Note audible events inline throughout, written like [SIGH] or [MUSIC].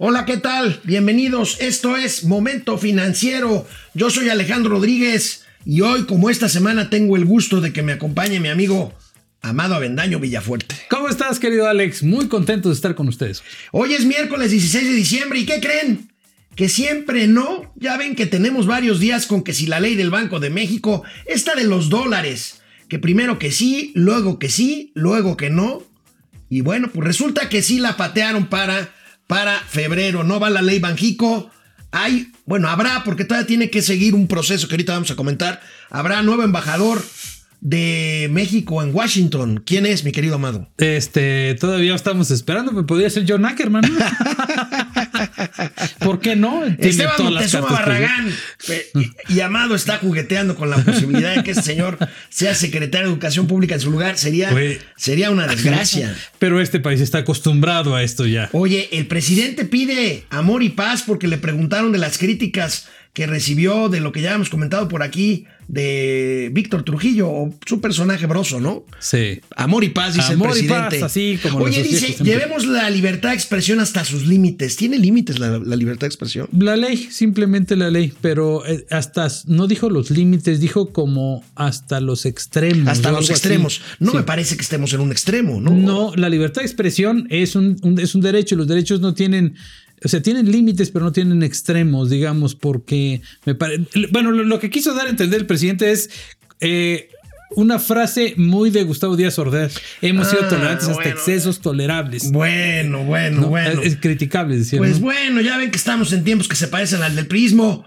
Hola, ¿qué tal? Bienvenidos. Esto es Momento Financiero. Yo soy Alejandro Rodríguez y hoy, como esta semana, tengo el gusto de que me acompañe mi amigo Amado Avendaño Villafuerte. ¿Cómo estás, querido Alex? Muy contento de estar con ustedes. Hoy es miércoles 16 de diciembre y ¿qué creen? Que siempre no. Ya ven que tenemos varios días con que si la ley del Banco de México, esta de los dólares, que primero que sí, luego que sí, luego que no. Y bueno, pues resulta que sí la patearon para para febrero. No va la ley Banjico. Hay, bueno, habrá, porque todavía tiene que seguir un proceso que ahorita vamos a comentar. Habrá nuevo embajador de México en Washington. ¿Quién es, mi querido Amado? Este, todavía estamos esperando, podría ser John Ackerman. [LAUGHS] ¿Por qué no? Esteban Moctezuma Barragán. Y, Amado está jugueteando con la posibilidad de que este señor sea secretario de Educación Pública en su lugar. Sería, sería una desgracia. Pero este país está acostumbrado a esto ya. Oye, el presidente pide amor y paz porque le preguntaron de las críticas que recibió de lo que ya hemos comentado por aquí de Víctor Trujillo, su personaje broso, ¿no? Sí. Amor y paz, dice Amor el presidente. Y paz, así como Oye, dice, llevemos la libertad de expresión hasta sus límites. ¿Tiene límites la, libertad de expresión? La ley, simplemente la ley, pero eh, hasta, no dijo los límites, dijo como hasta los extremos. Hasta los extremos. No me parece que estemos en un extremo, ¿no? No, la libertad de expresión es un, es un derecho, los derechos no tienen o sea, tienen límites, pero no tienen extremos, digamos, porque me parece. Bueno, lo, que quiso dar a entender el presidente es. Eh, una frase muy de Gustavo Díaz Ordaz. Hemos sido ah, tolerantes hasta excesos tolerables. Bueno, bueno, bueno. Es, criticable, decir. Pues bueno, ya ven que estamos en tiempos que se parecen al del prismo.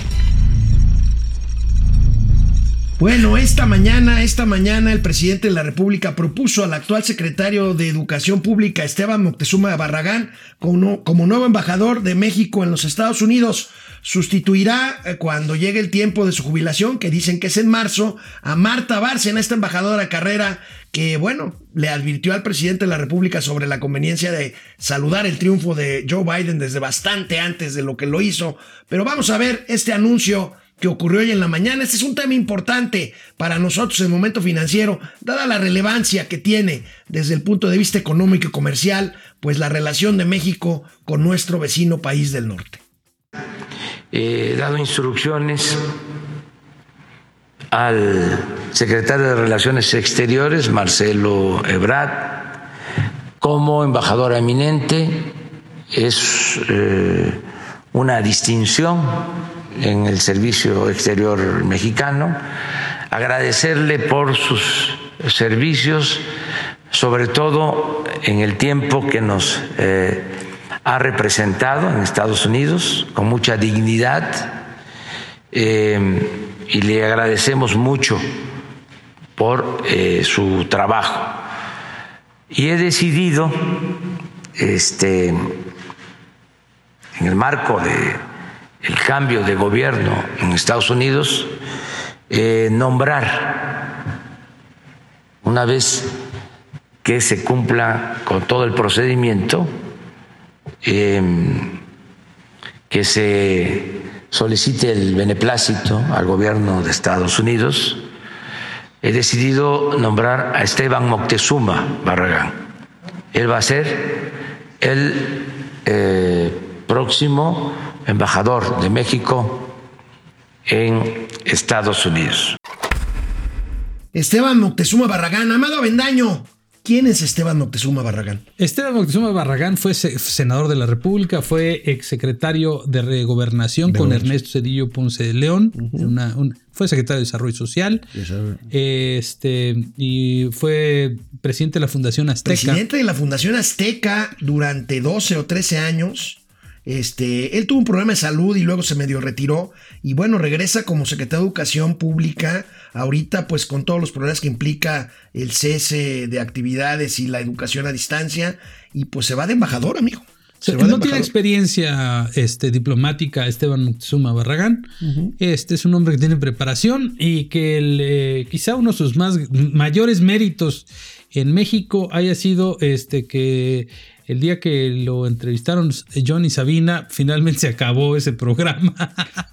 Bueno, esta mañana, esta mañana el presidente de la República propuso al actual secretario de Educación Pública, Esteban Moctezuma Barragán, como, como nuevo embajador de México en los Estados Unidos. Sustituirá eh, cuando llegue el tiempo de su jubilación, que dicen que es en marzo, a Marta Bárcena, esta embajadora carrera que, bueno, le advirtió al presidente de la República sobre la conveniencia de saludar el triunfo de Joe Biden desde bastante antes de lo que lo hizo. Pero vamos a ver este anuncio que ocurrió hoy en la mañana. Este es un tema importante para nosotros en el momento financiero, dada la relevancia que tiene desde el punto de vista económico y comercial, pues la relación de México con nuestro vecino país del norte. He dado instrucciones al secretario de Relaciones Exteriores, Marcelo Ebrard, como embajador eminente, es eh, una distinción en el Servicio Exterior Mexicano, agradecerle por sus servicios, sobre todo en el tiempo que nos eh, ha representado en Estados Unidos con mucha dignidad eh, y le agradecemos mucho por eh, su trabajo. Y he decidido, este, en el marco de el cambio de gobierno en Estados Unidos, eh, nombrar, una vez que se cumpla con todo el procedimiento, em, que se solicite el beneplácito al gobierno de Estados Unidos, he decidido nombrar a Esteban Moctezuma Barragán. Él va a ser el eh, próximo embajador de México en Estados Unidos. Esteban Moctezuma Barragán, Amado Avendaño. ¿Quién es Esteban Moctezuma Barragán? Esteban Moctezuma Barragán fue senador de la República, fue exsecretario de Gobernación con Ernesto Cedillo Ponce de León, fue secretario de Desarrollo Social, este, y fue presidente de la Fundación Azteca. Presidente de la Fundación Azteca durante 12 o 13 años. Este, él tuvo un problema de salud y luego se medio retiró y bueno, regresa como secretario de Educación Pública, ahorita pues con todos los problemas que implica el cese de actividades y la educación a distancia y pues se va de embajador, amigo. Se no tiene experiencia este, diplomática Esteban Moctezuma Barragán. Este es un hombre que tiene preparación y que eh, quizá uno de sus más mayores méritos en México haya sido este, que el día que lo entrevistaron John y Sabina, finalmente se acabó ese programa.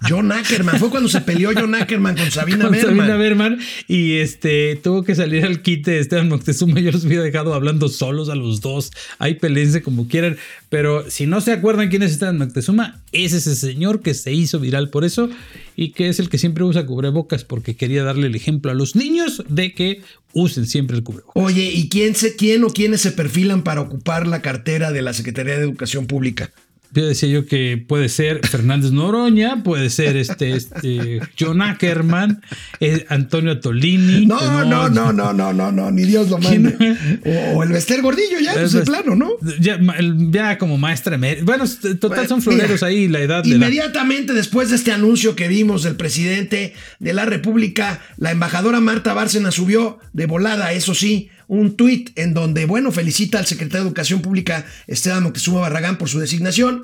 John Ackerman. Fue cuando se peleó John Ackerman con Sabina con Berman. Sabina Berman y este tuvo que salir al quite de Esteban Moctezuma. Yo los hubiera dejado hablando solos a los dos. Ahí pelense como quieran. Pero si no se acuerdan quién es Esteban Moctezuma, es ese señor que se hizo viral por eso y que es el que siempre usa cubrebocas porque quería darle el ejemplo a los niños de que usen siempre el cubrebocas. Oye, ¿y quién, se, quién o quiénes se perfilan para ocupar la cartera de la Secretaría de Educación Pública? Yo decía yo que puede ser Fernández Noroña, puede ser este, este John Ackerman, eh, Antonio Tolini. No, no, no, no, no, no, no, ni Dios lo mande. O, o el Bester Gordillo, ya, pues de plano, ¿no? Ya, como maestra Bueno, total son Mira, floreros ahí, la edad da. Inmediatamente después de este anuncio que vimos del presidente de la República, la embajadora Marta Bárcena subió de volada, eso sí, un tuit en donde, bueno, felicita al secretario de Educación Pública Esteban Moctezuma Barragán por su designación.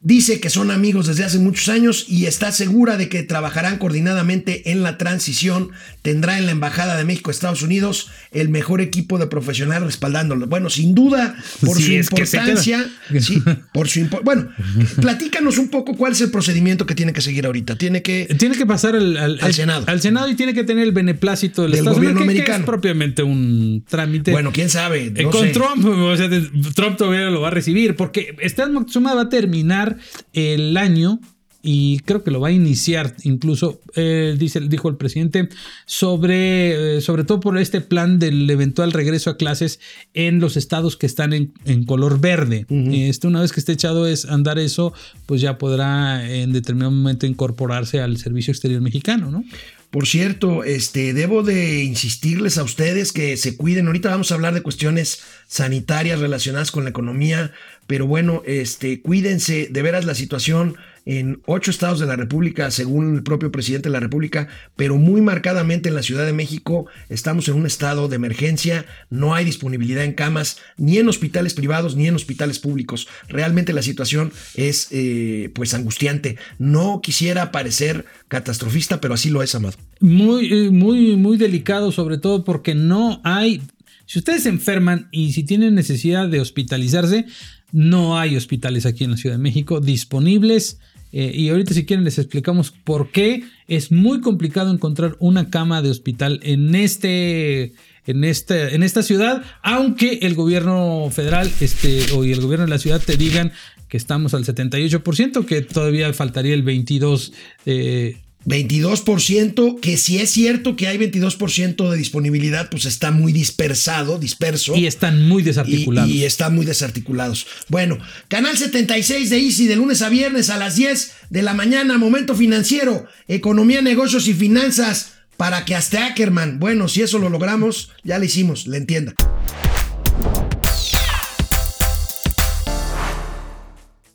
Dice que son amigos desde hace muchos años y está segura de que trabajarán coordinadamente en la transición. Tendrá en la Embajada de México, Estados Unidos, el mejor equipo de profesionales respaldándolo. Bueno, sin duda, por Sí, su importancia, sí, por su impo- Bueno, [LAUGHS] platícanos un poco cuál es el procedimiento que tiene que seguir ahorita. Tiene que. Tiene que pasar al, al- Al Senado. Al Senado y tiene que tener el beneplácito del, Del Estados gobierno Unidos, que- que americano. es propiamente un trámite. Bueno, quién sabe. Eh, con sé. Trump, o sea, Trump todavía lo va a recibir, porque Esteban Moctezuma va a terminar el año y creo que lo va a iniciar incluso, eh, dice, dijo el presidente, sobre, eh, sobre todo por este plan del eventual regreso a clases en los estados que están en, en color verde. este, una vez que esté echado es andar eso, pues ya podrá en determinado momento incorporarse al servicio exterior mexicano, ¿no? Por cierto, este, debo de insistirles a ustedes que se cuiden. Ahorita vamos a hablar de cuestiones sanitarias relacionadas con la economía, pero bueno, este, cuídense. De veras la situación en ocho estados de la República, según el propio presidente de la República, pero muy marcadamente en la Ciudad de México, estamos en un estado de emergencia. No hay disponibilidad en camas, ni en hospitales privados, ni en hospitales públicos. Realmente la situación es, eh, pues, angustiante. No quisiera parecer catastrofista, pero así lo es, Amado. Muy, eh, muy, muy delicado, sobre todo porque no hay. Si ustedes se enferman y si tienen necesidad de hospitalizarse, no hay hospitales aquí en la Ciudad de México disponibles. Eh, y ahorita si quieren les explicamos por qué es muy complicado encontrar una cama de hospital en este en en esta ciudad, aunque el gobierno federal este o el gobierno de la ciudad te digan que estamos al 78%, que todavía faltaría el 22 eh, 22%, que si es cierto que hay 22% de disponibilidad, pues está muy dispersado, disperso. y están muy desarticulados. y están muy desarticulados. Bueno, canal 76 de Easy de lunes a viernes a las 10 de la mañana, momento financiero, economía, negocios y finanzas, para que hasta Ackerman, bueno, si eso lo logramos, ya lo hicimos, le entienda.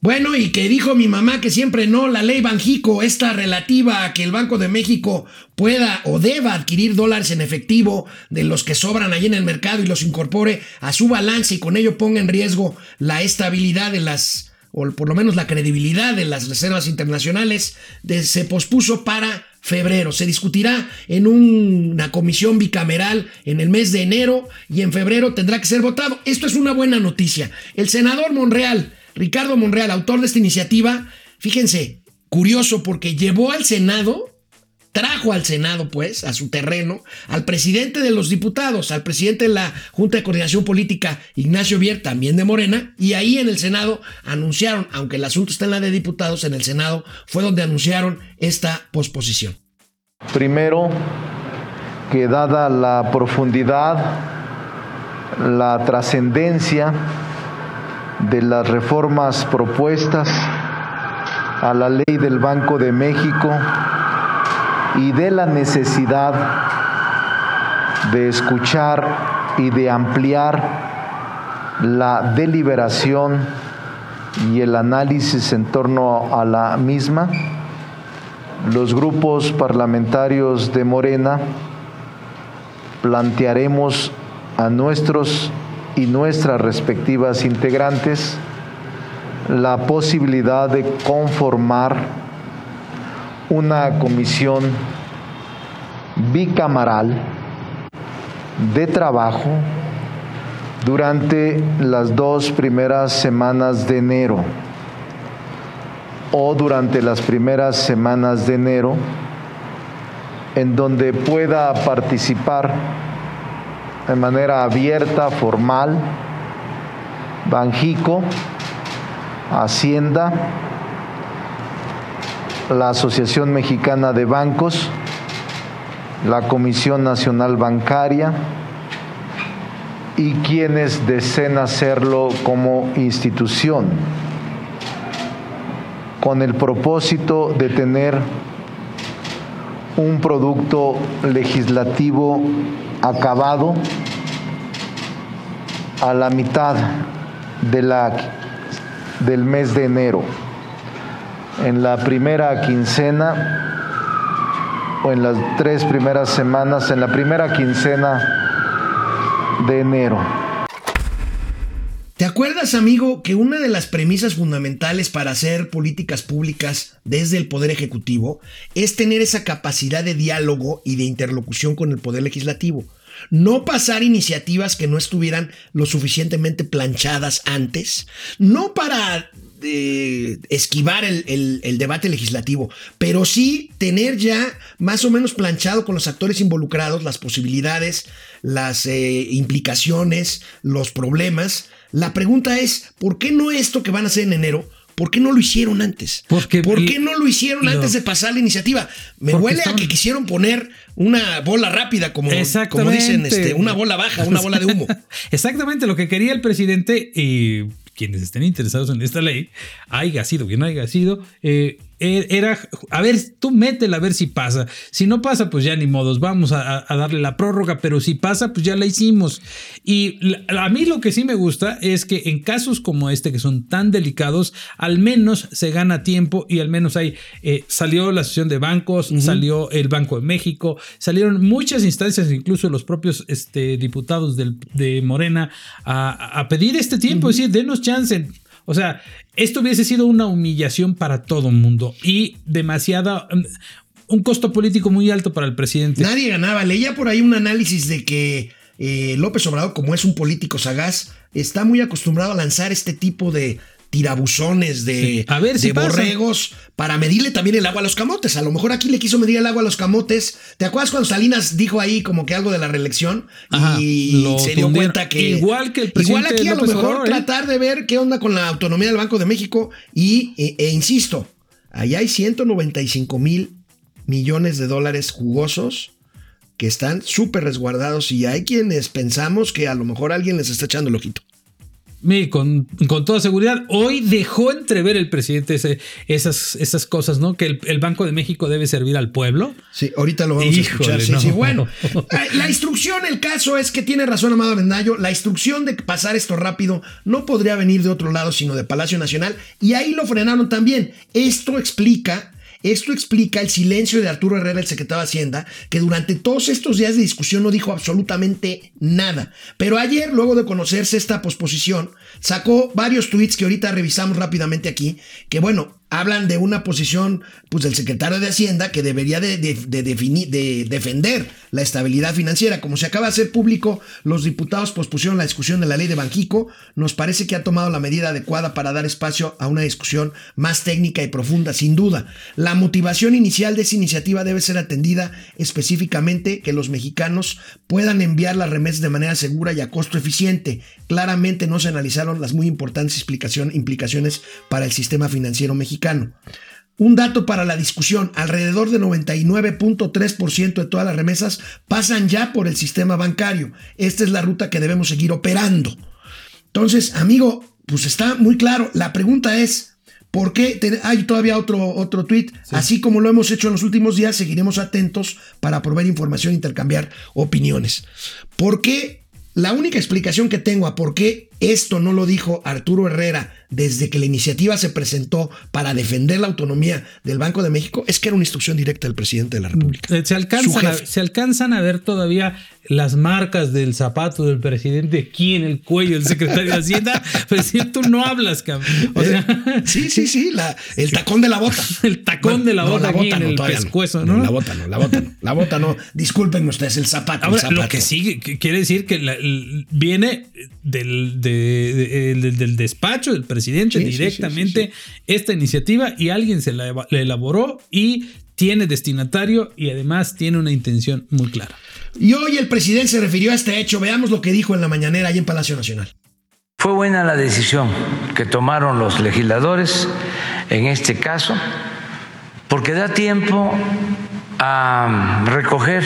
Bueno, y que dijo mi mamá que siempre no, la ley Banjico, esta relativa a que el Banco de México pueda o deba adquirir dólares en efectivo de los que sobran allí en el mercado y los incorpore a su balance y con ello ponga en riesgo la estabilidad de las, o por lo menos la credibilidad de las reservas internacionales, de- se pospuso para febrero. Se discutirá en una comisión bicameral en el mes de enero y en febrero tendrá que ser votado. Esto es una buena noticia. El senador Monreal, Ricardo Monreal, autor de esta iniciativa, fíjense, curioso porque llevó al Senado, trajo al Senado, pues, a su terreno, al presidente de los diputados, al presidente de la Junta de Coordinación Política, Ignacio Bier, también de Morena, y ahí en el Senado anunciaron, aunque el asunto está en la de diputados, en el Senado fue donde anunciaron esta posposición. Primero, que dada la profundidad, la trascendencia de las reformas propuestas a la ley del Banco de México y de la necesidad de escuchar y de ampliar la deliberación y el análisis en torno a la misma, los grupos parlamentarios de Morena plantearemos a nuestros y nuestras respectivas integrantes la posibilidad de conformar una comisión bicamaral de trabajo durante las dos primeras semanas de enero o durante las primeras semanas de enero en donde pueda participar de manera abierta, formal, Banjico, Hacienda, la Asociación Mexicana de Bancos, la Comisión Nacional Bancaria y quienes deseen hacerlo como institución, con el propósito de tener un producto legislativo acabado a la mitad del mes de enero. En la primera quincena o en las tres primeras semanas, en la primera quincena de enero. ¿Te acuerdas, amigo, que una de las premisas fundamentales para hacer políticas públicas desde el Poder Ejecutivo es tener esa capacidad de diálogo y de interlocución con el Poder Legislativo? No pasar iniciativas que no estuvieran lo suficientemente planchadas antes, no para eh, esquivar el, el, debate legislativo, pero sí tener ya más o menos planchado con los actores involucrados las posibilidades, las eh, implicaciones, los problemas. La pregunta es, ¿por qué no esto que van a hacer en enero? ¿Por qué no lo hicieron antes? Porque, ¿Por qué no lo hicieron antes de pasar la iniciativa? Me huele a que quisieron poner una bola rápida, como, como dicen, este, una bola baja, una bola de humo. [LAUGHS] Exactamente lo que quería el presidente y quienes estén interesados en esta ley, haya sido que no haya sido, eh, era, a ver, tú métela a ver si pasa. Si no pasa, pues ya ni modos, vamos a, darle la prórroga, pero si pasa, pues ya la hicimos. Y a mí lo que sí me gusta es que en casos como este, que son tan delicados, al menos se gana tiempo y al menos hay, eh, salió la sesión de bancos, salió el Banco de México, salieron muchas instancias, incluso los propios este, diputados de Morena, a, pedir este tiempo, es decir, denos chance o sea, esto hubiese sido una humillación para todo el mundo y demasiada mm, un costo político muy alto para el presidente. Nadie ganaba. Leía por ahí un análisis de que eh, López Obrador, como es un político sagaz, está muy acostumbrado a lanzar este tipo de tirabuzones de, a ver, si borregos para medirle también el agua a los camotes. A lo mejor aquí le quiso medir el agua a los camotes. ¿Te acuerdas cuando Salinas dijo ahí como que algo de la reelección y se dio cuenta que igual que el igual aquí a lo mejor ¿eh? tratar de ver qué onda con la autonomía del Banco de México y e, e insisto, allá hay 195 mil millones de dólares jugosos que están súper resguardados y hay quienes pensamos que a lo mejor alguien les está echando el ojito con, con, toda seguridad, hoy dejó entrever el presidente esas, esas cosas, ¿no? Que el, Banco de México debe servir al pueblo. Sí, ahorita lo vamos a escuchar. Sí, sí, bueno, [LAUGHS] la instrucción, el caso es que tiene razón Amado Vendayo, la instrucción de pasar esto rápido no podría venir de otro lado, sino de Palacio Nacional, y ahí lo frenaron también. Esto explica esto explica el silencio de Arturo Herrera, el secretario de Hacienda, que durante todos estos días de discusión no dijo absolutamente nada. Pero ayer, luego de conocerse esta posposición, sacó varios tweets que ahorita revisamos rápidamente aquí, que bueno, hablan de una posición pues, del secretario de Hacienda que debería de, definir, de, defender la estabilidad financiera. Como se acaba de hacer público, los diputados pospusieron la discusión de la ley de Banjico. Nos parece que ha tomado la medida adecuada para dar espacio a una discusión más técnica y profunda, sin duda. La motivación inicial de esa iniciativa debe ser atendida específicamente que los mexicanos puedan enviar las remesas de manera segura y a costo eficiente. Claramente no se analizaron las muy importantes implicaciones para el sistema financiero mexicano. Un dato para la discusión, alrededor de 99.3% de todas las remesas pasan ya por el sistema bancario. Esta es la ruta que debemos seguir operando. Entonces, amigo, pues está muy claro. La pregunta es, ¿por qué? Hay todavía otro, otro tweet. Así como lo hemos hecho en los últimos días, seguiremos atentos para proveer información e intercambiar opiniones. ¿Por qué? La única explicación que tengo a por qué esto no lo dijo Arturo Herrera desde que la iniciativa se presentó para defender la autonomía del Banco de México, es que era una instrucción directa del presidente de la República. Eh, Se alcanzan, a, se alcanzan a ver todavía las marcas del zapato del presidente aquí en el cuello del secretario de Hacienda. [LAUGHS] Presidente, tú no hablas, cabrón. O sea, Sí, sí, sí, la- el tacón de la bota. [LAUGHS] el tacón de la No, bota aquí en el pescuezo, ¿no? La bota no, la bota no. La bota no. Disculpen ustedes, el zapato. el Ahora, zapato. lo que sigue quiere decir que la- el- viene del, de- de- del- del despacho del presidente Sí, sí, sí, directamente sí, esta iniciativa y alguien se la, la elaboró y tiene destinatario y además tiene una intención muy clara. Y hoy el presidente se refirió a este hecho. Veamos lo que dijo en la mañanera ahí en Palacio Nacional. Fue buena la decisión que tomaron los legisladores en este caso, porque da tiempo a recoger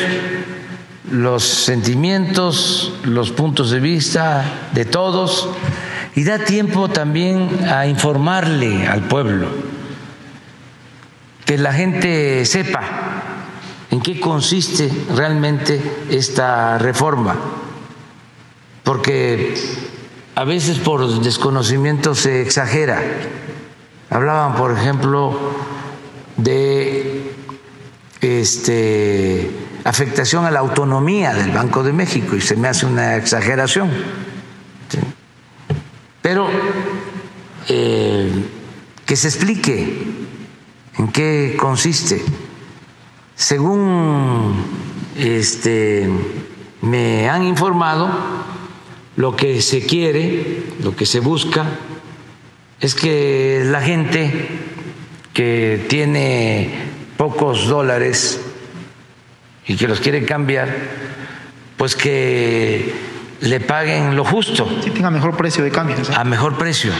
los sentimientos, los puntos de vista de todos y da tiempo también a informarle al pueblo, que la gente sepa en qué consiste realmente esta reforma, porque a veces por desconocimiento se exagera. Hablaban, por ejemplo, de este, afectación a la autonomía del Banco de México y se me hace una exageración. Pero eh, que se explique en qué consiste. Según este, me han informado, lo que se quiere, lo que se busca, es que la gente que tiene pocos dólares y que los quiere cambiar, pues que le paguen lo justo, Sí, tenga mejor precio de cambio. ¿sí? a mejor precio.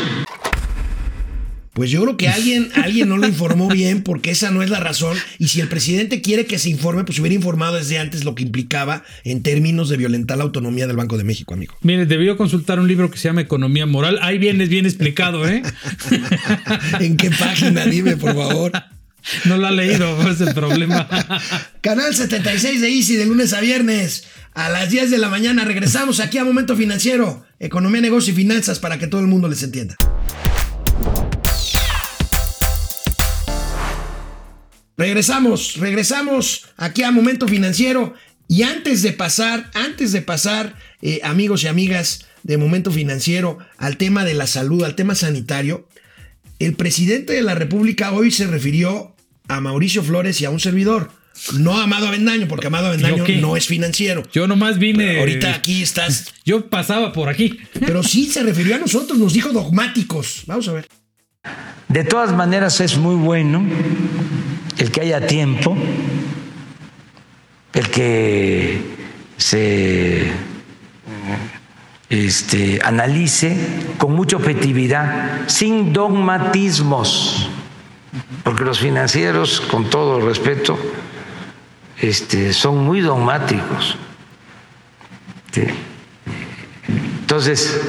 Pues yo creo que alguien, alguien no lo informó bien porque esa no es la razón. Y si el presidente quiere que se informe, pues hubiera informado desde antes lo que implicaba en términos de violentar la autonomía del Banco de México, amigo. Mire, debió consultar un libro que se llama Economía Moral. Ahí viene bien explicado, ¿eh? [LAUGHS] ¿En qué página? Dime, por favor. No lo ha leído, [LAUGHS] es el problema. [LAUGHS] Canal 76 de Easy de lunes a viernes a las 10 de la mañana. Regresamos aquí a Momento Financiero, Economía, Negocio y Finanzas para que todo el mundo les entienda. Regresamos, regresamos aquí a Momento Financiero y antes de pasar, antes de pasar, eh, amigos y amigas de Momento Financiero, al tema de la salud, al tema sanitario, el presidente de la República hoy se refirió a Mauricio Flores y a un servidor, no a Amado Avendaño, porque Amado Avendaño no es financiero. Yo nomás vine. Ahorita aquí estás, [LAUGHS] Yo pasaba por aquí. pero sí se refirió a nosotros, nos dijo dogmáticos. Vamos a ver. De todas maneras es muy bueno el que haya tiempo, el que se este, analice con mucha objetividad, sin dogmatismos, porque los financieros, con todo respeto, este, son muy dogmáticos. Entonces,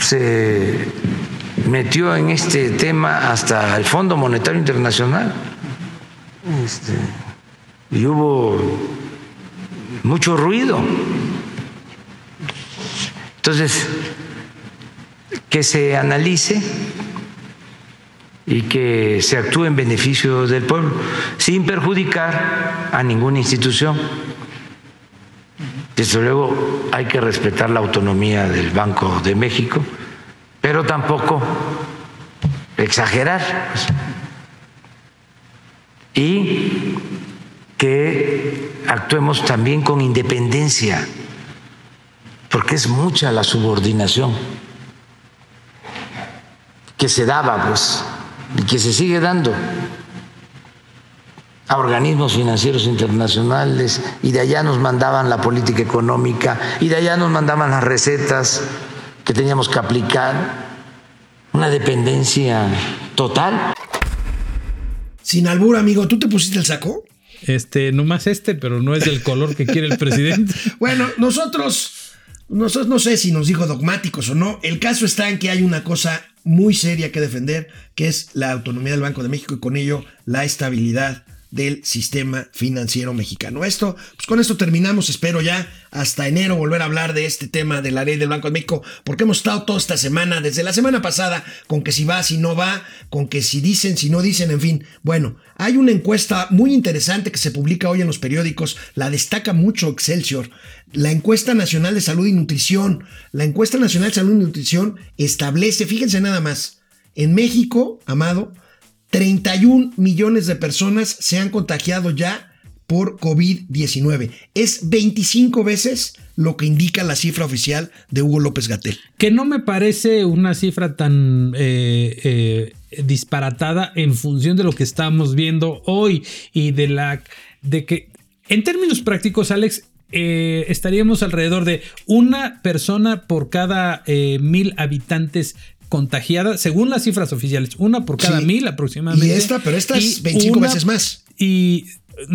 se metió en este tema hasta el Fondo Monetario Internacional. Este, y hubo mucho ruido. Entonces, que se analice y que se actúe en beneficio del pueblo, sin perjudicar a ninguna institución. Desde luego hay que respetar la autonomía del Banco de México, pero tampoco exagerar. pues. Y que actuemos también con independencia, porque es mucha la subordinación que se daba, pues, y que se sigue dando a organismos financieros internacionales y de allá nos mandaban la política económica y de allá nos mandaban las recetas que teníamos que aplicar, una dependencia total. Sin albur, amigo, ¿tú te pusiste el saco? Este, nomás este, pero no es del color que quiere el [LAUGHS] presidente. Bueno, nosotros, nosotros no sé si nos dijo dogmáticos o no. El caso está en que hay una cosa muy seria que defender, que es la autonomía del Banco de México y con ello la estabilidad del sistema financiero mexicano. Esto, pues con esto terminamos, espero ya hasta enero volver a hablar de este tema de la ley del Banco de México, porque hemos estado toda esta semana, desde la semana pasada, con que si va, si no va, con que si dicen, si no dicen, en fin. Bueno, hay una encuesta muy interesante que se publica hoy en los periódicos, la destaca mucho Excelsior, la encuesta nacional de salud y nutrición. La encuesta nacional de salud y nutrición establece, fíjense nada más, en México, amado, 31 millones de personas se han contagiado ya por COVID-19. Es 25 veces lo que indica la cifra oficial de Hugo López Gatel. Que no me parece una cifra tan eh, eh, disparatada en función de lo que estamos viendo hoy y de la de que en términos prácticos, Alex, eh, estaríamos alrededor de una persona por cada mil habitantes contagiada, según las cifras oficiales, una por cada Sí. mil aproximadamente. Y esta, pero esta es 25 veces más. Y,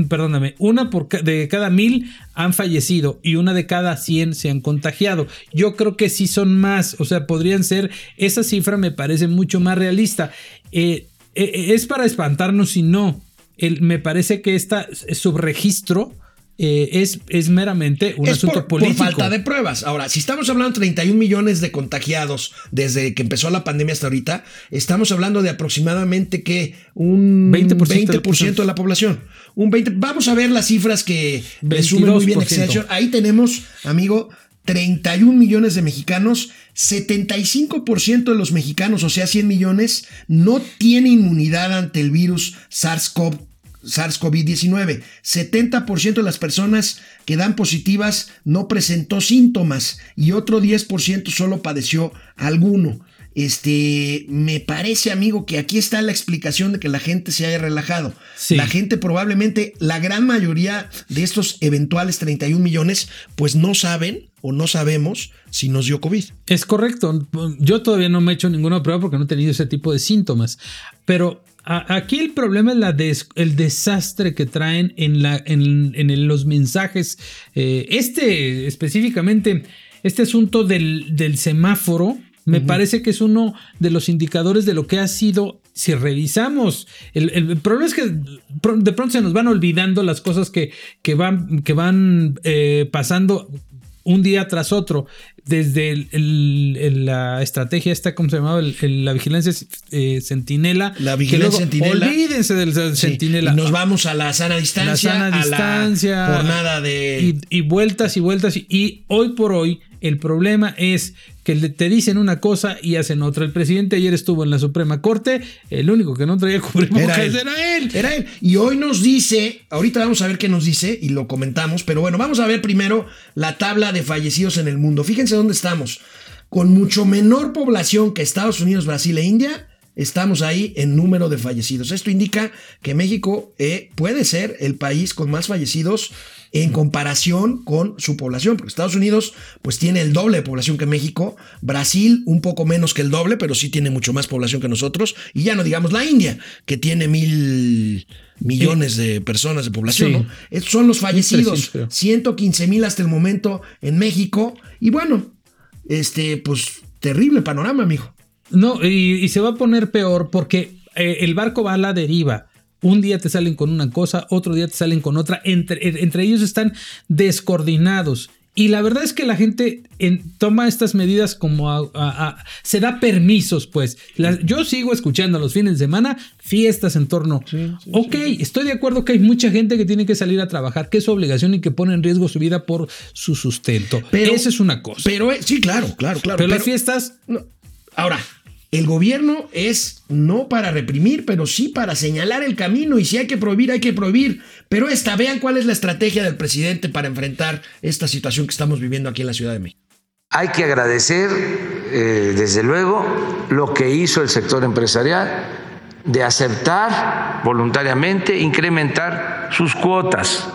perdóname, una por ca- de cada mil han fallecido y una de cada 100 se han contagiado. Yo creo que sí son más, o sea, podrían ser, esa cifra me parece mucho más realista. Eh, eh, es para espantarnos si no. El- me parece que esta subregistro eh, es, es meramente un es asunto por, por político. falta de pruebas. Ahora, si estamos hablando de 31 millones de contagiados desde que empezó la pandemia hasta ahorita, estamos hablando de aproximadamente que un 20% 20%, de de la población. Un 20, vamos a ver las cifras que resume muy bien 22%. Excelsior. Ahí tenemos, amigo, 31 millones de mexicanos, 75% de los mexicanos, o sea, 100 millones, no tiene inmunidad ante el virus SARS-CoV. SARS-CoV-19. 70% de las personas que dan positivas no presentó síntomas y otro 10% solo padeció alguno. Este, me parece, amigo, que aquí está la explicación de que la gente se haya relajado. Sí. La gente probablemente, la gran mayoría de estos eventuales 31 millones, pues no saben o no sabemos si nos dio COVID. Es correcto. Yo todavía no me he hecho ninguna prueba porque no he tenido ese tipo de síntomas. Pero a- aquí el problema es la des- el desastre que traen en, la, en, en el- los mensajes. Eh, este específicamente, este asunto del, del semáforo, me parece que es uno de los indicadores de lo que ha sido. Si revisamos, el, el problema es que de pronto se nos van olvidando las cosas que, que van, que van eh, pasando un día tras otro, desde el- la estrategia esta, ¿cómo se llamaba? La vigilancia eh, centinela. La vigilancia luego, centinela. Olvídense del Sí, y nos vamos a la sana distancia, la sana a distancia. la jornada de... Y, y vueltas y vueltas. Y, y hoy por hoy, el problema es que te dicen una cosa y hacen otra. El presidente ayer estuvo en la Suprema Corte. El único que no traía [LAUGHS] cubrebocas Era él. era él. Era él. Y hoy nos dice, ahorita vamos a ver qué nos dice y lo comentamos, pero bueno, vamos a ver primero la tabla de fallecidos en el mundo. Fíjense dónde estamos. Con mucho menor población que Estados Unidos, Brasil e India, estamos ahí en número de fallecidos. Esto indica que México eh, puede ser el país con más fallecidos en comparación con su población, porque Estados Unidos pues tiene el doble de población que México, Brasil un poco menos que el doble, pero sí tiene mucho más población que nosotros, y ya no digamos la India, que tiene mil millones de personas de población, Sí. ¿no? Estos son los fallecidos, 1300, creo. 115 mil hasta el momento en México, y bueno, este, pues terrible panorama, amigo. No, y, y se va a poner peor porque eh, el barco va a la deriva. Un día te salen con una cosa, otro día te salen con otra. Entre, entre ellos están descoordinados. Y la verdad es que la gente en- toma estas medidas como a- a- a- se da permisos, pues. La- yo sigo escuchando los fines de semana fiestas en torno. ok, estoy de acuerdo que hay mucha gente que tiene que salir a trabajar, que es su obligación y que pone en riesgo su vida por su sustento. Pero- Esa es una cosa. Pero eh, sí, claro, claro, claro. Pero las pero- fiestas, No. Ahora, el gobierno es no para reprimir, pero sí para señalar el camino y si hay que prohibir, hay que prohibir. Pero esta, vean cuál es la estrategia del presidente para enfrentar esta situación que estamos viviendo aquí en la Ciudad de México. Hay que agradecer, eh, desde luego, lo que hizo el sector empresarial de aceptar voluntariamente incrementar sus cuotas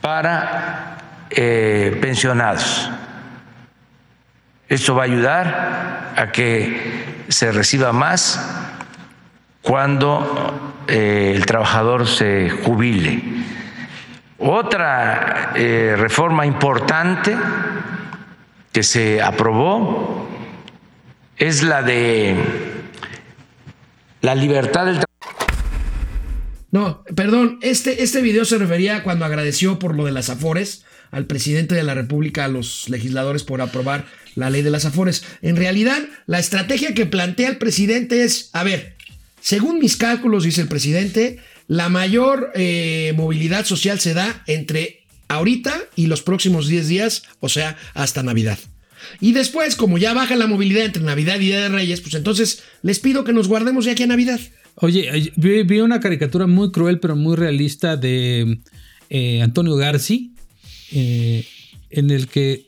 para eh, pensionados. Esto va a ayudar a que se reciba más cuando eh, el trabajador se jubile. Otra eh, reforma importante que se aprobó es la de la libertad del No, perdón, este, este video se refería a cuando agradeció por lo de las Afores al presidente de la República, a los legisladores por aprobar la ley de las Afores. En realidad, la estrategia que plantea el presidente es, a ver, según mis cálculos, dice el presidente, la mayor eh, movilidad social se da entre ahorita y los próximos 10 días, o sea, hasta Navidad. Y después, como ya baja la movilidad entre Navidad y Día de Reyes, pues entonces les pido que nos guardemos de aquí a Navidad. Oye, vi, vi una caricatura muy cruel pero muy realista de eh, Antonio Garci, eh, en el que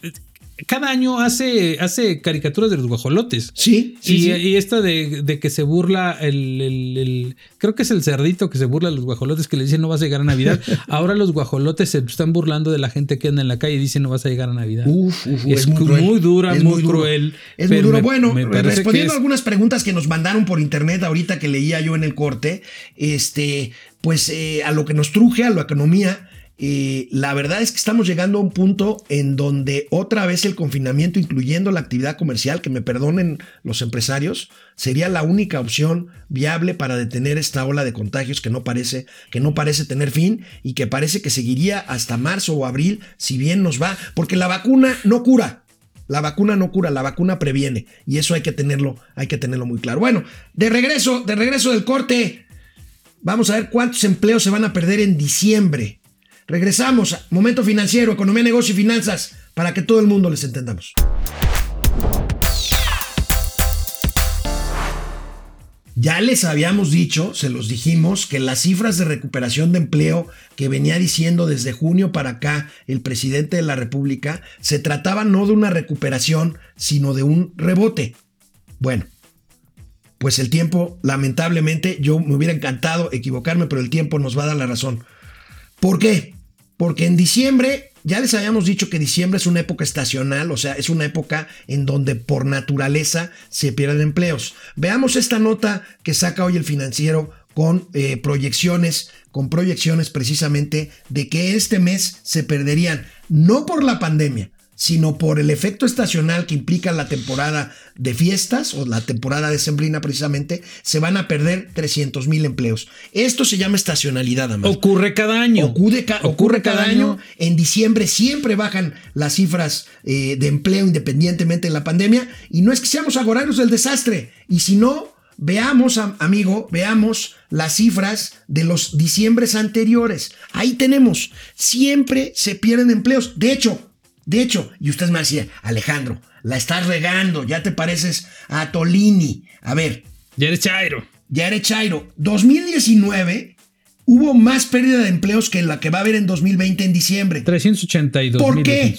cada año hace, hace caricaturas de los guajolotes. Sí, sí, y, sí. y esta de, de que se burla el, el- el- Creo que es el cerdito que se burla de los guajolotes que le dicen no vas a llegar a Navidad. [LAUGHS] Ahora los guajolotes se están burlando de la gente que anda en la calle y dicen no vas a llegar a Navidad. Uf, uf, es, muy muy, cruel. dura, Es muy, cruel. Es muy duro. me- bueno, me respondiendo es- a algunas preguntas que nos mandaron por internet ahorita que leía yo en el corte, este, pues eh, a lo que nos truje, a la economía, eh, la verdad es que estamos llegando a un punto en donde otra vez el confinamiento, incluyendo la actividad comercial, que me perdonen los empresarios, sería la única opción viable para detener esta ola de contagios que no parece, que no parece tener fin y que parece que seguiría hasta marzo o abril, si bien nos va, porque la vacuna no cura. La vacuna no cura, la vacuna previene y eso hay que tenerlo, hay que tenerlo muy claro. Bueno, de regreso, de regreso del corte, vamos a ver cuántos empleos se van a perder en diciembre. Regresamos a Momento Financiero, Economía, Negocio y Finanzas para que todo el mundo les entendamos. Ya les habíamos dicho, se los dijimos, que las cifras de recuperación de empleo que venía diciendo desde junio para acá el presidente de la República, se trataba no de una recuperación, sino de un rebote. Bueno, pues el tiempo, lamentablemente, yo me hubiera encantado equivocarme, pero el tiempo nos va a dar la razón. ¿Por qué? Porque en diciembre, ya les habíamos dicho que diciembre es una época estacional, o sea, es una época en donde por naturaleza se pierden empleos. Veamos esta nota que saca hoy el financiero con eh, proyecciones, con proyecciones precisamente de que este mes se perderían, no por la pandemia, sino por el efecto estacional que implica la temporada de fiestas o la temporada decembrina precisamente, se van a perder 300 mil empleos. Esto se llama estacionalidad, además. Ocurre cada año. Ocurre, ca- ocurre cada año. En diciembre siempre bajan las cifras eh, de empleo independientemente de la pandemia. Y no es que seamos agorarios del desastre. Y si no, veamos, am- amigo, veamos las cifras de los diciembres anteriores. Ahí tenemos. Siempre se pierden empleos. De hecho, de hecho, y usted me decía, Alejandro, la estás regando, ya te pareces a Tolini. A ver, Ya eres Chairo. ya eres Chairo. 2019 hubo más pérdida de empleos que la que va a haber en 2020 en diciembre. 382 ¿Por qué?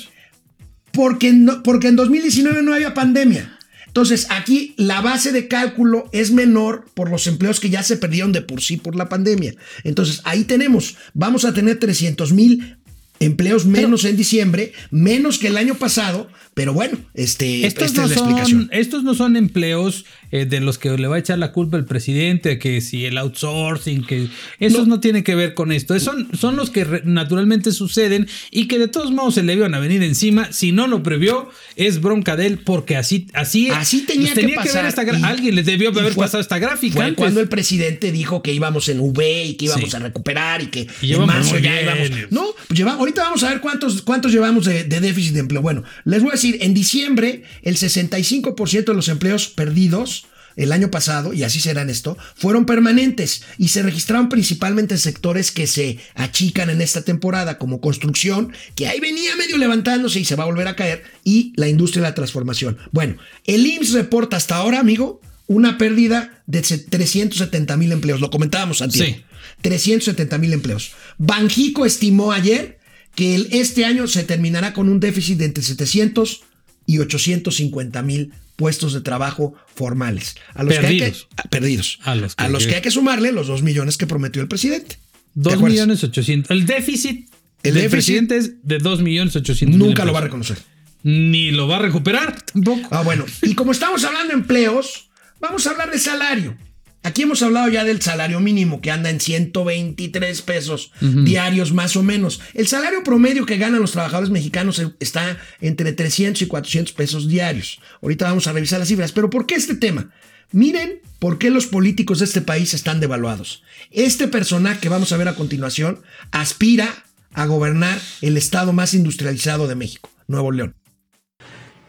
Porque, no- porque en 2019 no había pandemia. Entonces, aquí la base de cálculo es menor por los empleos que ya se perdieron de por sí por la pandemia. Entonces, ahí tenemos, vamos a tener 300 mil empleos menos en diciembre, menos que el año pasado, pero bueno, este, Estos esta no, es la explicación. son, estos no son empleos eh, de los que le va a echar la culpa el presidente, que si el outsourcing, que esos no, tienen que ver con esto. Son, son los que re- naturalmente suceden y que de todos modos se le iban a venir encima. Si no lo previó, es bronca de él, porque así, así, Así tenía, pues que pasar. ver esta gra- y- Alguien les debió haber fue- pasado esta gráfica. Fue antes. cuando el presidente dijo que íbamos en V y que íbamos Sí. a recuperar y que Y en marzo ya íbamos. No, pues lleva- ahorita vamos a ver cuántos, cuántos llevamos de, de déficit de empleo. Bueno, les voy a decir, en diciembre el 65% de los empleos perdidos el año pasado, y así serán esto, fueron permanentes y se registraron principalmente en sectores que se achican en esta temporada, como construcción, que ahí venía medio levantándose y se va a volver a caer, y la industria de la transformación. Bueno, el IMSS reporta hasta ahora, amigo, una pérdida de se- 370 mil empleos. Lo comentábamos antes. Sí. 370 mil empleos. Banjico estimó ayer que el- este año se terminará con un déficit de entre 700 y 850 mil puestos de trabajo formales. A los Perdidos. Que hay que, ah, perdidos. A los que- a los que hay que sumarle los 2 millones que prometió el presidente. ¿Te 2 acuerdas? millones 800. El déficit El del déficit- presidente es de 2 millones 800 mil Nunca lo va a reconocer. Ni lo va a recuperar tampoco. Ah, bueno. Y como estamos hablando de empleos, vamos a hablar de salario. Aquí hemos hablado ya del salario mínimo que anda en 123 pesos diarios más o menos. El salario promedio que ganan los trabajadores mexicanos está entre 300 y 400 pesos diarios. Ahorita vamos a revisar las cifras. Pero ¿por qué este tema? Miren por qué los políticos de este país están devaluados. Este personaje que vamos a ver a continuación aspira a gobernar el estado más industrializado de México, Nuevo León.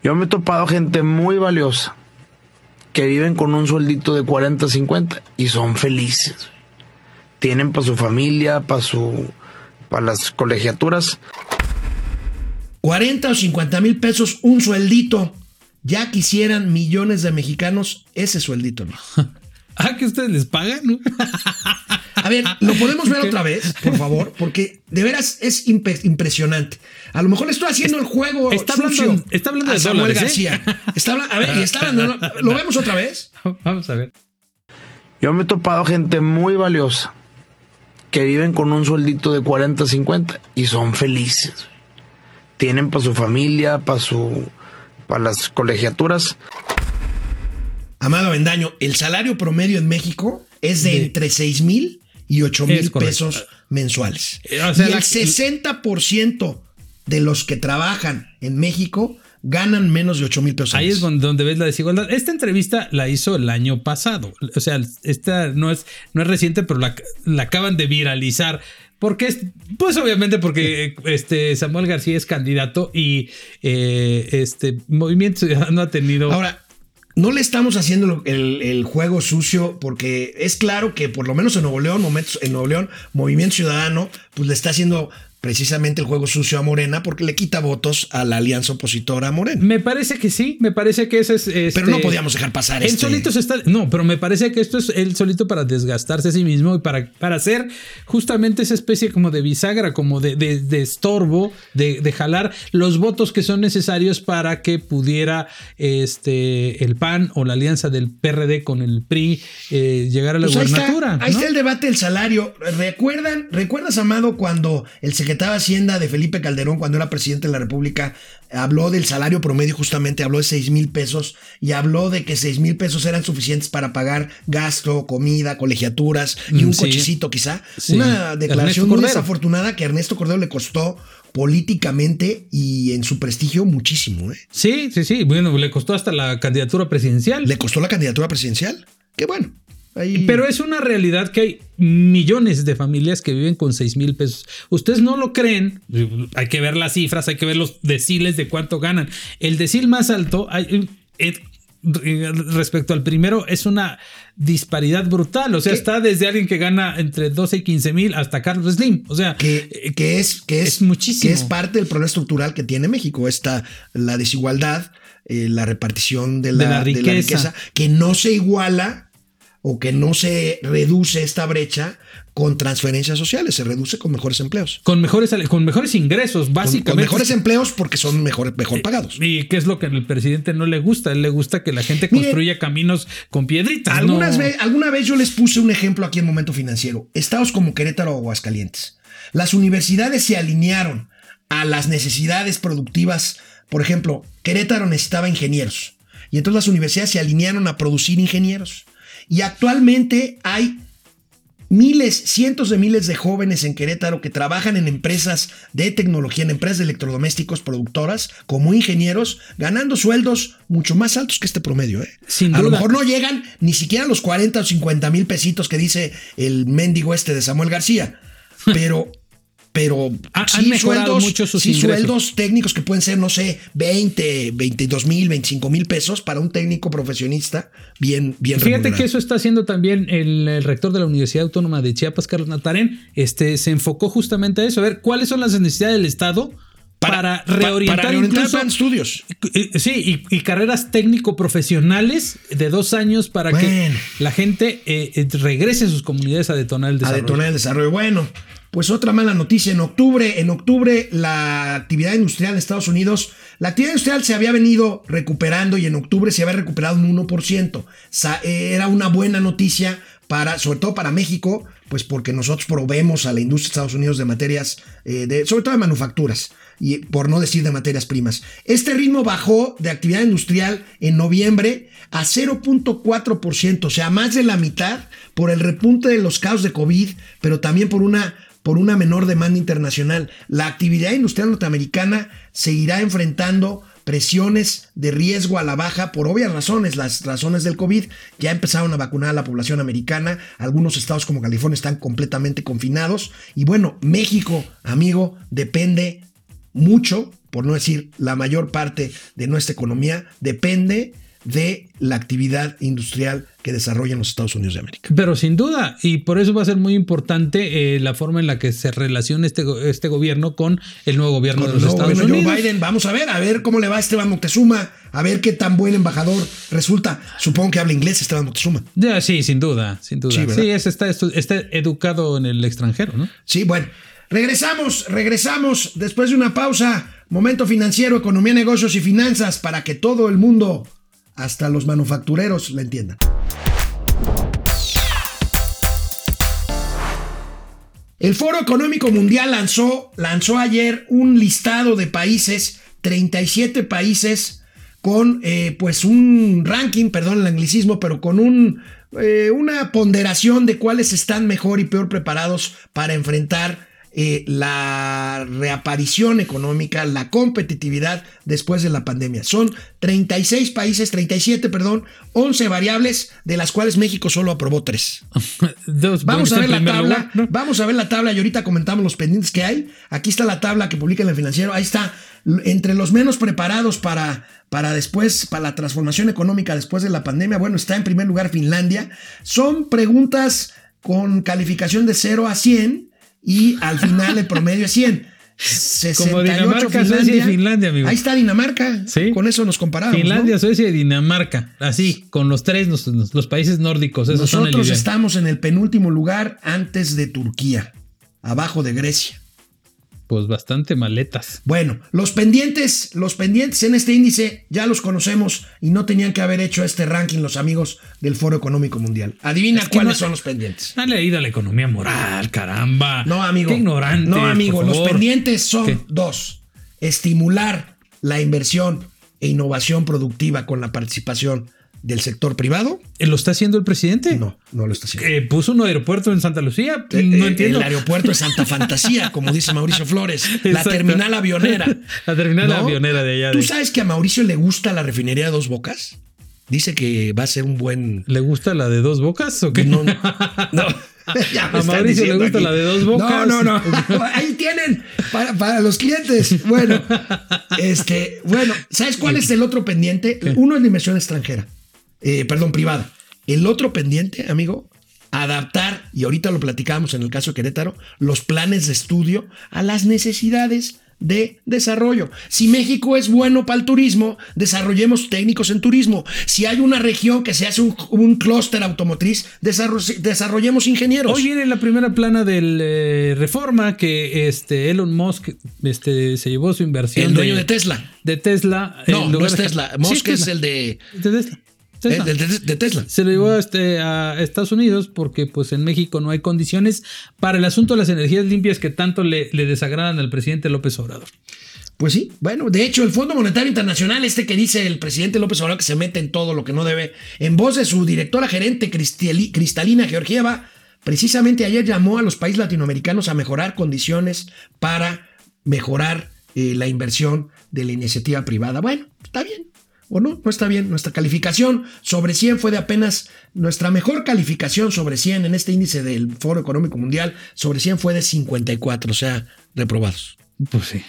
Yo me he topado gente muy valiosa que viven con un sueldito de 40, 50 y son felices. Tienen para su familia, para su para las colegiaturas. 40 o 50 mil pesos, un sueldito. Ya quisieran millones de mexicanos ese sueldito, ¿no? [LAUGHS] ah, que ustedes les pagan, ¿no? A ver, lo podemos ver [LAUGHS] otra vez, por favor, porque de veras es impresionante. A lo mejor le estoy haciendo el juego está sucio hablando, está hablando a de Samuel dólares, ¿eh? García. Está hablando, a ver, y está hablando, ¿lo [LAUGHS] vemos otra vez? Vamos a ver. Yo me he topado gente muy valiosa que viven con un sueldito de 40, 50 y son felices. Tienen para su familia, para su para las colegiaturas. Amado Bendaño, el salario promedio en México es de, entre 6 mil y 8 mil pesos mensuales. Eh, o sea, y la- el 60% de los que trabajan en México ganan menos de 8 mil pesos. Ahí es donde, ves la desigualdad. Esta entrevista la hizo el año pasado. O sea, esta no es, no es reciente, pero la, la acaban de viralizar. Porque es, pues obviamente porque este Samuel García es candidato y eh, este Movimiento Ciudadano ha tenido. Ahora, no le estamos haciendo el, el juego sucio porque es claro que por lo menos en Nuevo León, en Nuevo León, Movimiento Ciudadano, pues le está haciendo precisamente el juego sucio a Morena porque le quita votos a la alianza opositora a Morena. me parece que sí, me parece que ese es. Pero este, no podíamos dejar pasar Él este. solito se está. No, pero me parece que esto es él solito para desgastarse a sí mismo y para, para hacer justamente esa especie como de bisagra, como de, de- de estorbo, de, de jalar los votos que son necesarios para que pudiera este el PAN o la alianza del PRD con el PRI eh, llegar a la Pues ahí está, gubernatura. ahí ¿no? está el debate del salario. ¿Recuerdan, ¿Recuerdas, Amado, cuando el secretario de Hacienda de Felipe Calderón, cuando era presidente de la República, habló del salario promedio, justamente habló de 6 mil pesos y habló de que 6 mil pesos eran suficientes para pagar gasto, comida, colegiaturas y Mm, un sí. cochecito quizá? Sí. Una declaración muy desafortunada que a Ernesto Cordero le costó políticamente y en su prestigio muchísimo. ¿eh? Sí, sí, sí. Bueno, le costó hasta la candidatura presidencial. Le costó la candidatura presidencial. Qué bueno. Ahí- Pero es una realidad que hay millones de familias que viven con 6 mil pesos. Ustedes no lo creen, hay que ver las cifras, hay que ver los deciles de cuánto ganan. El decil más alto, hay- eh, respecto al primero, es una disparidad brutal. O sea, ¿Qué? está desde alguien que gana entre 12 y 15 mil hasta Carlos Slim. O sea, que, que es, que es, es muchísimo. que es parte del problema estructural que tiene México, esta, la desigualdad, eh, la repartición de la, De la de la riqueza. riqueza, que no se iguala o que no se reduce esta brecha con transferencias sociales, se reduce con mejores empleos. con mejores, con mejores ingresos, básicamente. con mejores empleos porque son mejor, mejor pagados. ¿Y qué es lo que al presidente no le gusta? A él le gusta que la gente Mire, construya caminos con piedritas. Algunas no- ve- alguna vez yo les puse un ejemplo aquí en Momento Financiero. Estados como Querétaro o Aguascalientes. Las universidades se alinearon a las necesidades productivas. Por ejemplo, Querétaro necesitaba ingenieros. Y entonces las universidades se alinearon a producir ingenieros. Y actualmente hay miles, cientos de miles de jóvenes en Querétaro que trabajan en empresas de tecnología, en empresas de electrodomésticos productoras, como ingenieros, ganando sueldos mucho más altos que este promedio. ¿eh? Sin a lo mejor no llegan ni siquiera a los 40 o 50 mil pesitos que dice el mendigo este de Samuel García, [LAUGHS] pero... Pero Ha- sí han sueldos, mucho sus sí ingresos. sueldos técnicos que pueden ser, no sé, 20, 22 mil, 25 mil pesos para un técnico profesionista bien, bien Fíjate remunerado. que eso está haciendo también el, el rector de la Universidad Autónoma de Chiapas, Carlos Natarén. Este se enfocó justamente a eso, a ver cuáles son las necesidades del Estado para, pa- reorientar, para reorientar incluso estudios. Eh, Sí, y, y carreras técnico-profesionales de dos años para Bueno. que la gente eh, eh, regrese a sus comunidades a detonar el a desarrollo. detonar el desarrollo. Bueno, pues otra mala noticia. En octubre, en octubre, la actividad industrial en Estados Unidos, la actividad industrial se había venido recuperando y en octubre se había recuperado un 1%. Sa- eh, Era una buena noticia para, sobre todo para México, pues porque nosotros proveemos a la industria de Estados Unidos de materias, eh, de, sobre todo de manufacturas, y por no decir de materias primas. Este ritmo bajó de actividad industrial en noviembre a 0.4%, o sea, más de la mitad por el repunte de los casos de COVID, pero también por una por una menor demanda internacional. La actividad industrial norteamericana seguirá enfrentando presiones de riesgo a la baja por obvias razones, las razones del COVID. Ya empezaron a vacunar a la población americana. Algunos estados como California están completamente confinados. Y bueno, México, amigo, depende mucho, por no decir la mayor parte de nuestra economía, depende de la actividad industrial que desarrollan los Estados Unidos de América. Pero sin duda, y por eso va a ser muy importante eh, la forma en la que se relaciona este, este gobierno con el nuevo gobierno Con de los Estados Unidos. Joe Biden, vamos a ver, a ver cómo le va a Esteban Moctezuma, a ver qué tan buen embajador resulta. Supongo que habla inglés Esteban Moctezuma. Ya, sí, sin duda, sin duda. Sí, Sí, es- está, está educado en el extranjero, ¿no? Sí, bueno. Regresamos, regresamos después de una pausa. Momento financiero, economía, negocios y finanzas para que todo el mundo, hasta los manufactureros, la entiendan. El Foro Económico Mundial lanzó, lanzó ayer un listado de países, 37 países, con eh, pues un ranking, perdón el anglicismo, pero con un, eh, una ponderación de cuáles están mejor y peor preparados para enfrentar eh, la reaparición económica, la competitividad después de la pandemia. Son 36 países, 37, perdón, 11 variables, de las cuales México solo aprobó 3. [LAUGHS] Dos- Vamos a ver la tabla. lugar, ¿no? Vamos a ver la tabla y ahorita comentamos los pendientes que hay. Aquí está la tabla que publica en el financiero. Ahí está. Entre los menos preparados para, para después, para la transformación económica después de la pandemia. Bueno, está en primer lugar Finlandia. Son preguntas con calificación de 0 a 100 y al final el promedio es 100. 68 [LAUGHS] Dinamarca, Suecia y Finlandia, amigo. Ahí está Dinamarca. Sí. Con eso nos comparamos. Finlandia, ¿no? Suecia y Dinamarca. Así, con los tres, los, los países nórdicos. Esos son el Nosotros estamos en el penúltimo lugar antes de Turquía, abajo de Grecia. Pues bastante maletas. Bueno, los pendientes, los pendientes en este índice ya los conocemos y no tenían que haber hecho este ranking los amigos del Foro Económico Mundial. Adivina Es que cuáles no- son los pendientes. Ha leído la economía moral, caramba. No, amigo. Qué ignorante. No, amigo. Los pendientes son ¿Qué? dos. Estimular la inversión e innovación productiva con la participación del sector privado. ¿Eh, ¿Lo está haciendo el presidente? No, no lo está haciendo. Eh, puso un aeropuerto en Santa Lucía. Eh, no eh, entiendo. El aeropuerto es Santa Fantasía, como dice Mauricio Flores. La [LAUGHS] terminal avionera. [LAUGHS] La terminal avionera de allá ¿Tú de- sabes que a Mauricio le gusta la refinería de Dos Bocas? Dice que va a ser un buen. ¿Le gusta la de dos bocas o qué? No, no. [LAUGHS] no. Ya A Mauricio le gusta aquí. la de dos bocas. No, no, no. Ahí tienen para, para los clientes. Bueno, este, bueno, ¿sabes cuál es el otro pendiente? Uno es la inversión extranjera. Eh, perdón, privada. El otro pendiente, amigo, adaptar, y ahorita lo platicamos en el caso de Querétaro, los planes de estudio a las necesidades de desarrollo. Si México es bueno para el turismo, desarrollemos técnicos en turismo. Si hay una región que se hace un, un clúster automotriz, desarro- desarrollemos ingenieros. Hoy viene la primera plana del eh, Reforma que este Elon Musk este, se llevó su inversión. el dueño de, Tesla. De Tesla. No, no es Tesla. Sí, Musk es Tesla. el de, De Tesla. Eh, Tesla. de, de- de Tesla. Se lo llevó este, a Estados Unidos porque pues en México no hay condiciones para el asunto de las energías limpias que tanto le, le desagradan al presidente López Obrador. Pues sí, bueno, de hecho el Fondo Monetario Internacional, este que dice el presidente López Obrador que se mete en todo lo que no debe, en voz de su directora gerente Cristalina Georgieva, precisamente ayer llamó a los países latinoamericanos a mejorar condiciones para mejorar eh, la inversión de la iniciativa privada. Bueno, está bien. O no, no está bien. Nuestra calificación sobre 100 fue de apenas, nuestra mejor calificación sobre 100 en este índice del Foro Económico Mundial, sobre 100 fue de 54, o sea, reprobados. Pues sí.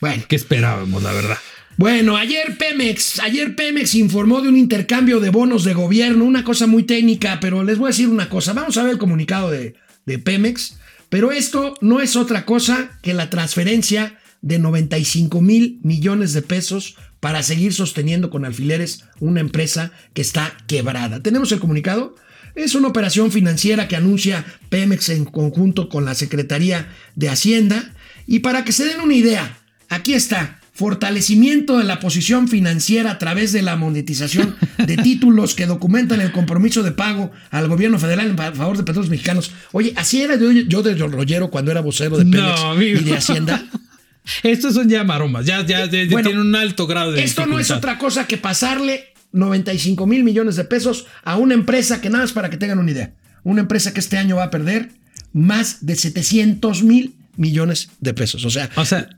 Bueno, ¿Qué esperábamos, la verdad? bueno, ayer Pemex, ayer Pemex informó de un intercambio de bonos de gobierno, una cosa muy técnica, pero les voy a decir una cosa, vamos a ver el comunicado de, de Pemex, pero esto no es otra cosa que la transferencia de 95 mil millones de pesos para seguir sosteniendo con alfileres una empresa que está quebrada. ¿Tenemos el comunicado? Es una operación financiera que anuncia Pemex en conjunto con la Secretaría de Hacienda. Y para que se den una idea, aquí está. fortalecimiento de la posición financiera a través de la monetización de [LAUGHS] títulos que documentan el compromiso de pago al gobierno federal en favor de petróleos mexicanos. Oye, así era yo, yo de rollero cuando era vocero de Pemex y de Hacienda. [LAUGHS] [LAUGHS] Estos son ya maromas, ya, ya, ya- ya Bueno, tienen un alto grado de Esto no es otra cosa que pasarle 95 mil millones de pesos a una empresa que nada más para que tengan una idea. Una empresa que este año va a perder más de 700 mil millones de pesos. O sea, O sea,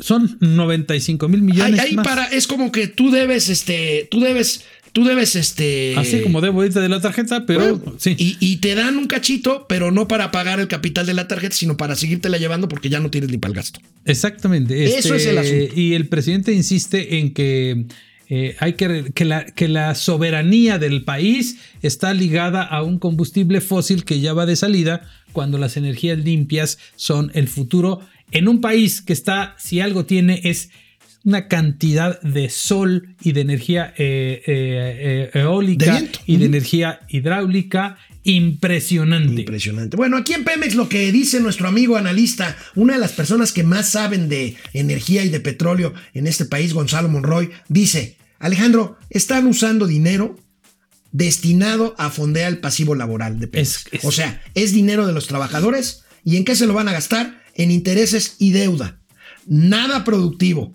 son 95 mil ahí, millones ahí más. para, es como que tú debes, este, tú debes, tú debes, este. Así como debo ahorita de la tarjeta, pero bueno, sí. y, y te dan un cachito, pero no para pagar el capital de la tarjeta, sino para seguírtela llevando porque ya no tienes ni para el gasto. Exactamente. Eso es el asunto. Y el presidente insiste en que eh, hay que, que, la, que la soberanía del país está ligada a un combustible fósil que ya va de salida cuando las energías limpias son el futuro en un país que está, si algo tiene, es una cantidad de sol y de energía eh, eh, eh, eólica De y de energía hidráulica impresionante. Impresionante. Bueno, aquí en Pemex lo que dice nuestro amigo analista, una de las personas que más saben de energía y de petróleo en este país, Gonzalo Monroy, dice, Alejandro, están usando dinero destinado a fondear el pasivo laboral de Pemex. Es- es- O sea, es dinero de los trabajadores y ¿en qué se lo van a gastar? En intereses y deuda. Nada productivo.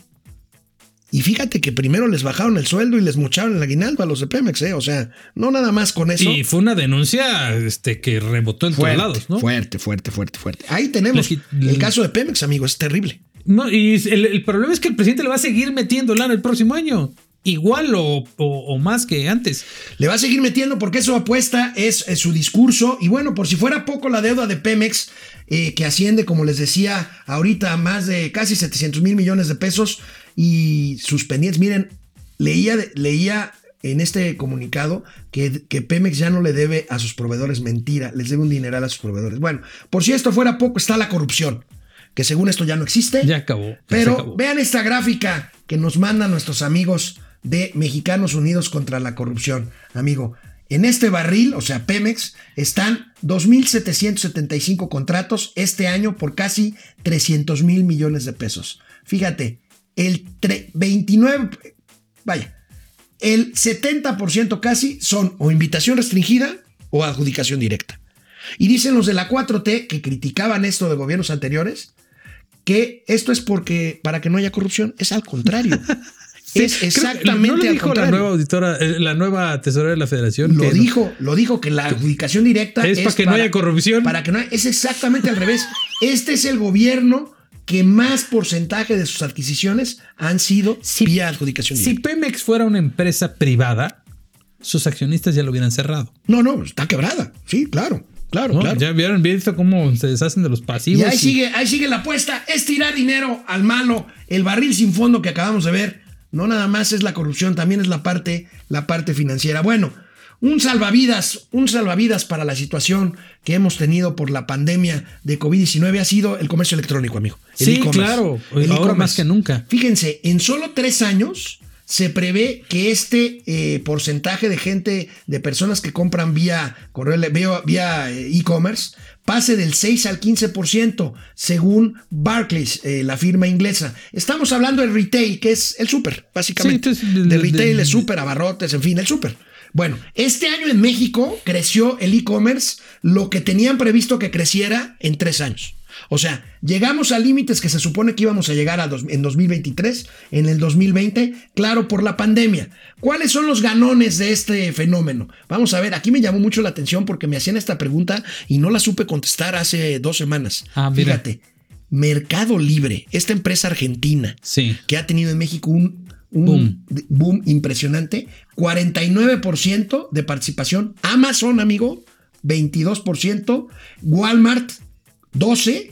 Y fíjate que primero les bajaron el sueldo y les mocharon el aguinaldo a los de Pemex, ¿eh? O sea, no nada más con eso. Y fue una denuncia este, que rebotó en Fuerte, todos lados, ¿no? fuerte, fuerte, fuerte, fuerte. Ahí tenemos Les- el caso de Pemex, amigo, es terrible. No, y el, el problema es que el presidente le va a seguir metiendo lana el próximo año. Igual o, o- o más que antes. Le va a seguir metiendo porque su apuesta es, es su discurso. Y bueno, por si fuera poco la deuda de Pemex, eh, que asciende, como les decía, ahorita a más de casi 700 mil millones de pesos y sus pendientes. Miren, leía, leía en este comunicado que, que Pemex ya no le debe a sus proveedores mentira, les debe un dineral a sus proveedores. Bueno, por si esto fuera poco, está la corrupción, que según esto ya no existe. Ya acabó. ya Pero acabó. vean esta gráfica que nos mandan nuestros amigos de Mexicanos Unidos contra la Corrupción. Amigo, en este barril, o sea, Pemex, están 2.775 contratos este año por casi 300 mil millones de pesos. Fíjate, el tre- 29, vaya, el 70% casi son o invitación restringida o adjudicación directa. Y dicen los de la 4T que criticaban esto de gobiernos anteriores, que esto es porque para que no haya corrupción, es al contrario. [LAUGHS] Sí, es exactamente ¿No lo al dijo la contrario. nueva auditora, eh, la nueva tesorera de la federación? Lo que- dijo, lo dijo que la adjudicación directa Es para que no haya corrupción. Para que no haya- es exactamente al revés. Este es el gobierno que más porcentaje de sus adquisiciones han sido vía adjudicación Si. Pemex fuera una empresa privada, sus accionistas ya lo hubieran cerrado. No, no, está quebrada. Sí, claro, claro, ¿no? claro. Ya vieron visto cómo se deshacen de los pasivos. Y ahí y- sigue, ahí sigue la apuesta, es tirar dinero al malo, el barril sin fondo que acabamos de ver. No nada más es la corrupción, también es la parte, la parte financiera. Bueno, un salvavidas, un salvavidas para la situación que hemos tenido por la pandemia de COVID-19 ha sido el comercio electrónico, amigo. El Sí, e-commerce. claro, El ahora e-commerce. más que nunca. Fíjense, en solo tres años se prevé que este eh, porcentaje de gente, de personas que compran vía correo, vía, eh, e-commerce, pase del 6 al 15%, según Barclays, eh, la firma inglesa. Estamos hablando del retail, que es el súper, básicamente. Sí, entonces, de retail, el súper, abarrotes, en fin, el súper. Bueno, este año en México creció el e-commerce lo que tenían previsto que creciera en tres años. O sea, llegamos a límites que se supone que íbamos a llegar a dos- en 2023, en el 2020, claro, por la pandemia. ¿Cuáles son los ganones de este fenómeno? Vamos a ver, aquí me llamó mucho la atención porque me hacían esta pregunta y no la supe contestar hace dos semanas. Ah. Fíjate, Mercado Libre, esta empresa argentina Sí. que ha tenido en México un, un Boom. impresionante. 49% de participación. Amazon, amigo, 22%. Walmart, 12%.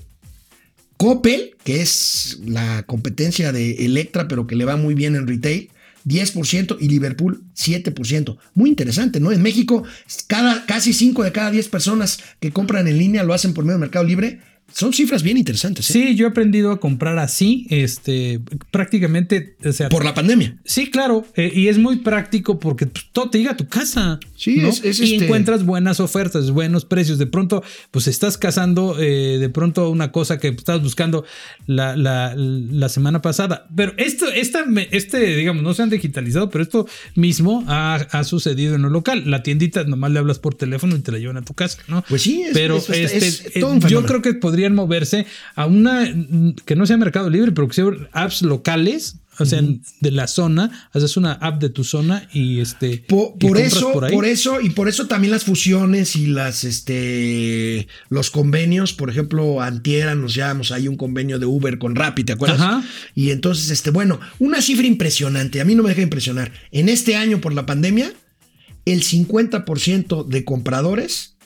Coppel, que es la competencia de Electra, pero que le va muy bien en retail, 10% y Liverpool 7%. Muy interesante, ¿no? En México, cada, casi 5 de cada 10 personas que compran en línea lo hacen por medio de Mercado Libre. Son cifras bien interesantes. ¿eh? Sí, yo he aprendido a comprar así, este, prácticamente, o sea, Por la pandemia. Sí, claro, eh, y es muy práctico porque pues, todo te llega a tu casa. Sí, ¿no? es- es y este- encuentras buenas ofertas, buenos precios. De pronto, pues estás cazando eh, de pronto una cosa que estabas buscando la, la- la semana pasada. Pero esto, esta, este, digamos, no se han digitalizado, pero esto mismo ha, ha sucedido en lo local. La tiendita nomás le hablas por teléfono y te la llevan a tu casa, ¿no? Pues sí, es- pero es- es- este, es todo un yo creo que podrían moverse a una mm, que no sea Mercado Libre, pero que sea apps locales. O sea, de la zona, haces una app de tu zona y este. Y Por, eso, por eso, y por eso también las fusiones y las, este, los convenios, por ejemplo, Antiera nos llevamos ahí un convenio de Uber con Rappi, ¿te acuerdas? Ajá. Y entonces, este, bueno, una cifra impresionante, a mí no me deja de impresionar. En este año por la pandemia, el 50% de compradores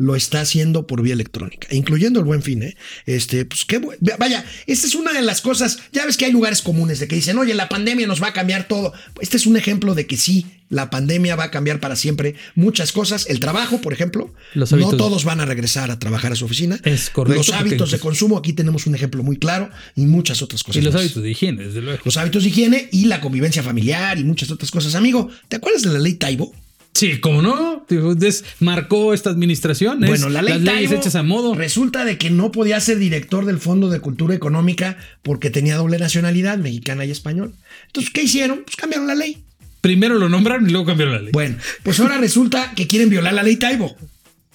lo está haciendo por vía electrónica, incluyendo el buen fin, ¿eh? Este, pues qué Vaya, esta es una de las cosas. Ya ves que hay lugares comunes de que dicen, oye, la pandemia nos va a cambiar todo. Este es un ejemplo de que sí, la pandemia va a cambiar para siempre muchas cosas. El trabajo, por ejemplo, Los no todos van a regresar a trabajar a su oficina. Es correcto, Los hábitos de consumo, aquí tenemos un ejemplo muy claro y muchas otras cosas. Y los más. hábitos de higiene, desde luego. Los hábitos de higiene y la convivencia familiar y muchas otras cosas. Amigo, ¿te acuerdas de la ley Taibo? Sí, ¿cómo no? Marcó esta administración. es Bueno, la ley las leyes hechas a modo. resulta de que no podía ser director del Fondo de Cultura Económica porque tenía doble nacionalidad, mexicana y español. Entonces, ¿qué hicieron? Pues cambiaron la ley. Primero lo nombraron y luego cambiaron la ley. Bueno, pues ahora resulta que quieren violar la ley Taibo.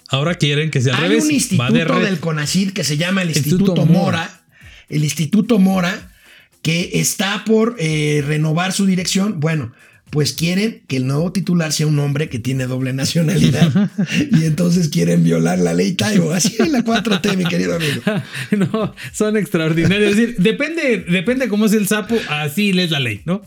Ahora quieren que sea al Hay revés. un de instituto del CONACYT que se llama el Instituto Instituto, Mora. Mora. el Instituto Mora, que está por eh, renovar su dirección. Bueno, pues quieren que el nuevo titular sea un hombre que tiene doble nacionalidad. [LAUGHS] y entonces quieren violar la ley Taibo. Así es la 4T, mi querido amigo. [LAUGHS] no, son extraordinarios. Es decir, depende, depende cómo es el sapo, así lees la ley, ¿no?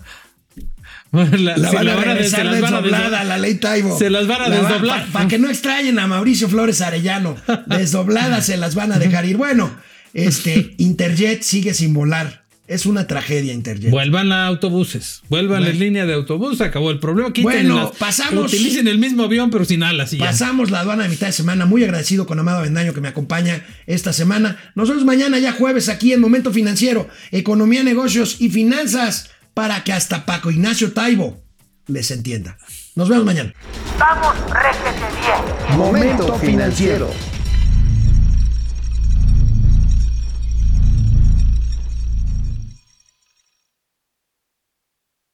La, La se van a regresar se las van a desdoblada desdo- la ley Taibo. Se las van a desdoblar. Para que no extrañen a Mauricio Flores Arellano. [LAUGHS] Desdobladas se las van a dejar ir. Bueno, este Interjet sigue sin volar. Es una tragedia Interjet. Vuelvan a autobuses, vuelvan Bueno. en línea de autobús, acabó el problema. Quiten Bueno, las- pasamos- Utilicen el mismo avión, pero sin alas. y ya. Pasamos la aduana de mitad de semana. Muy agradecido con Amado Bendaño que me acompaña esta semana. Nosotros mañana, ya jueves, aquí en Momento Financiero, Economía, Negocios y Finanzas, para que hasta Paco Ignacio Taibo les entienda. Nos vemos mañana. Vamos, réjete bien. Momento financiero.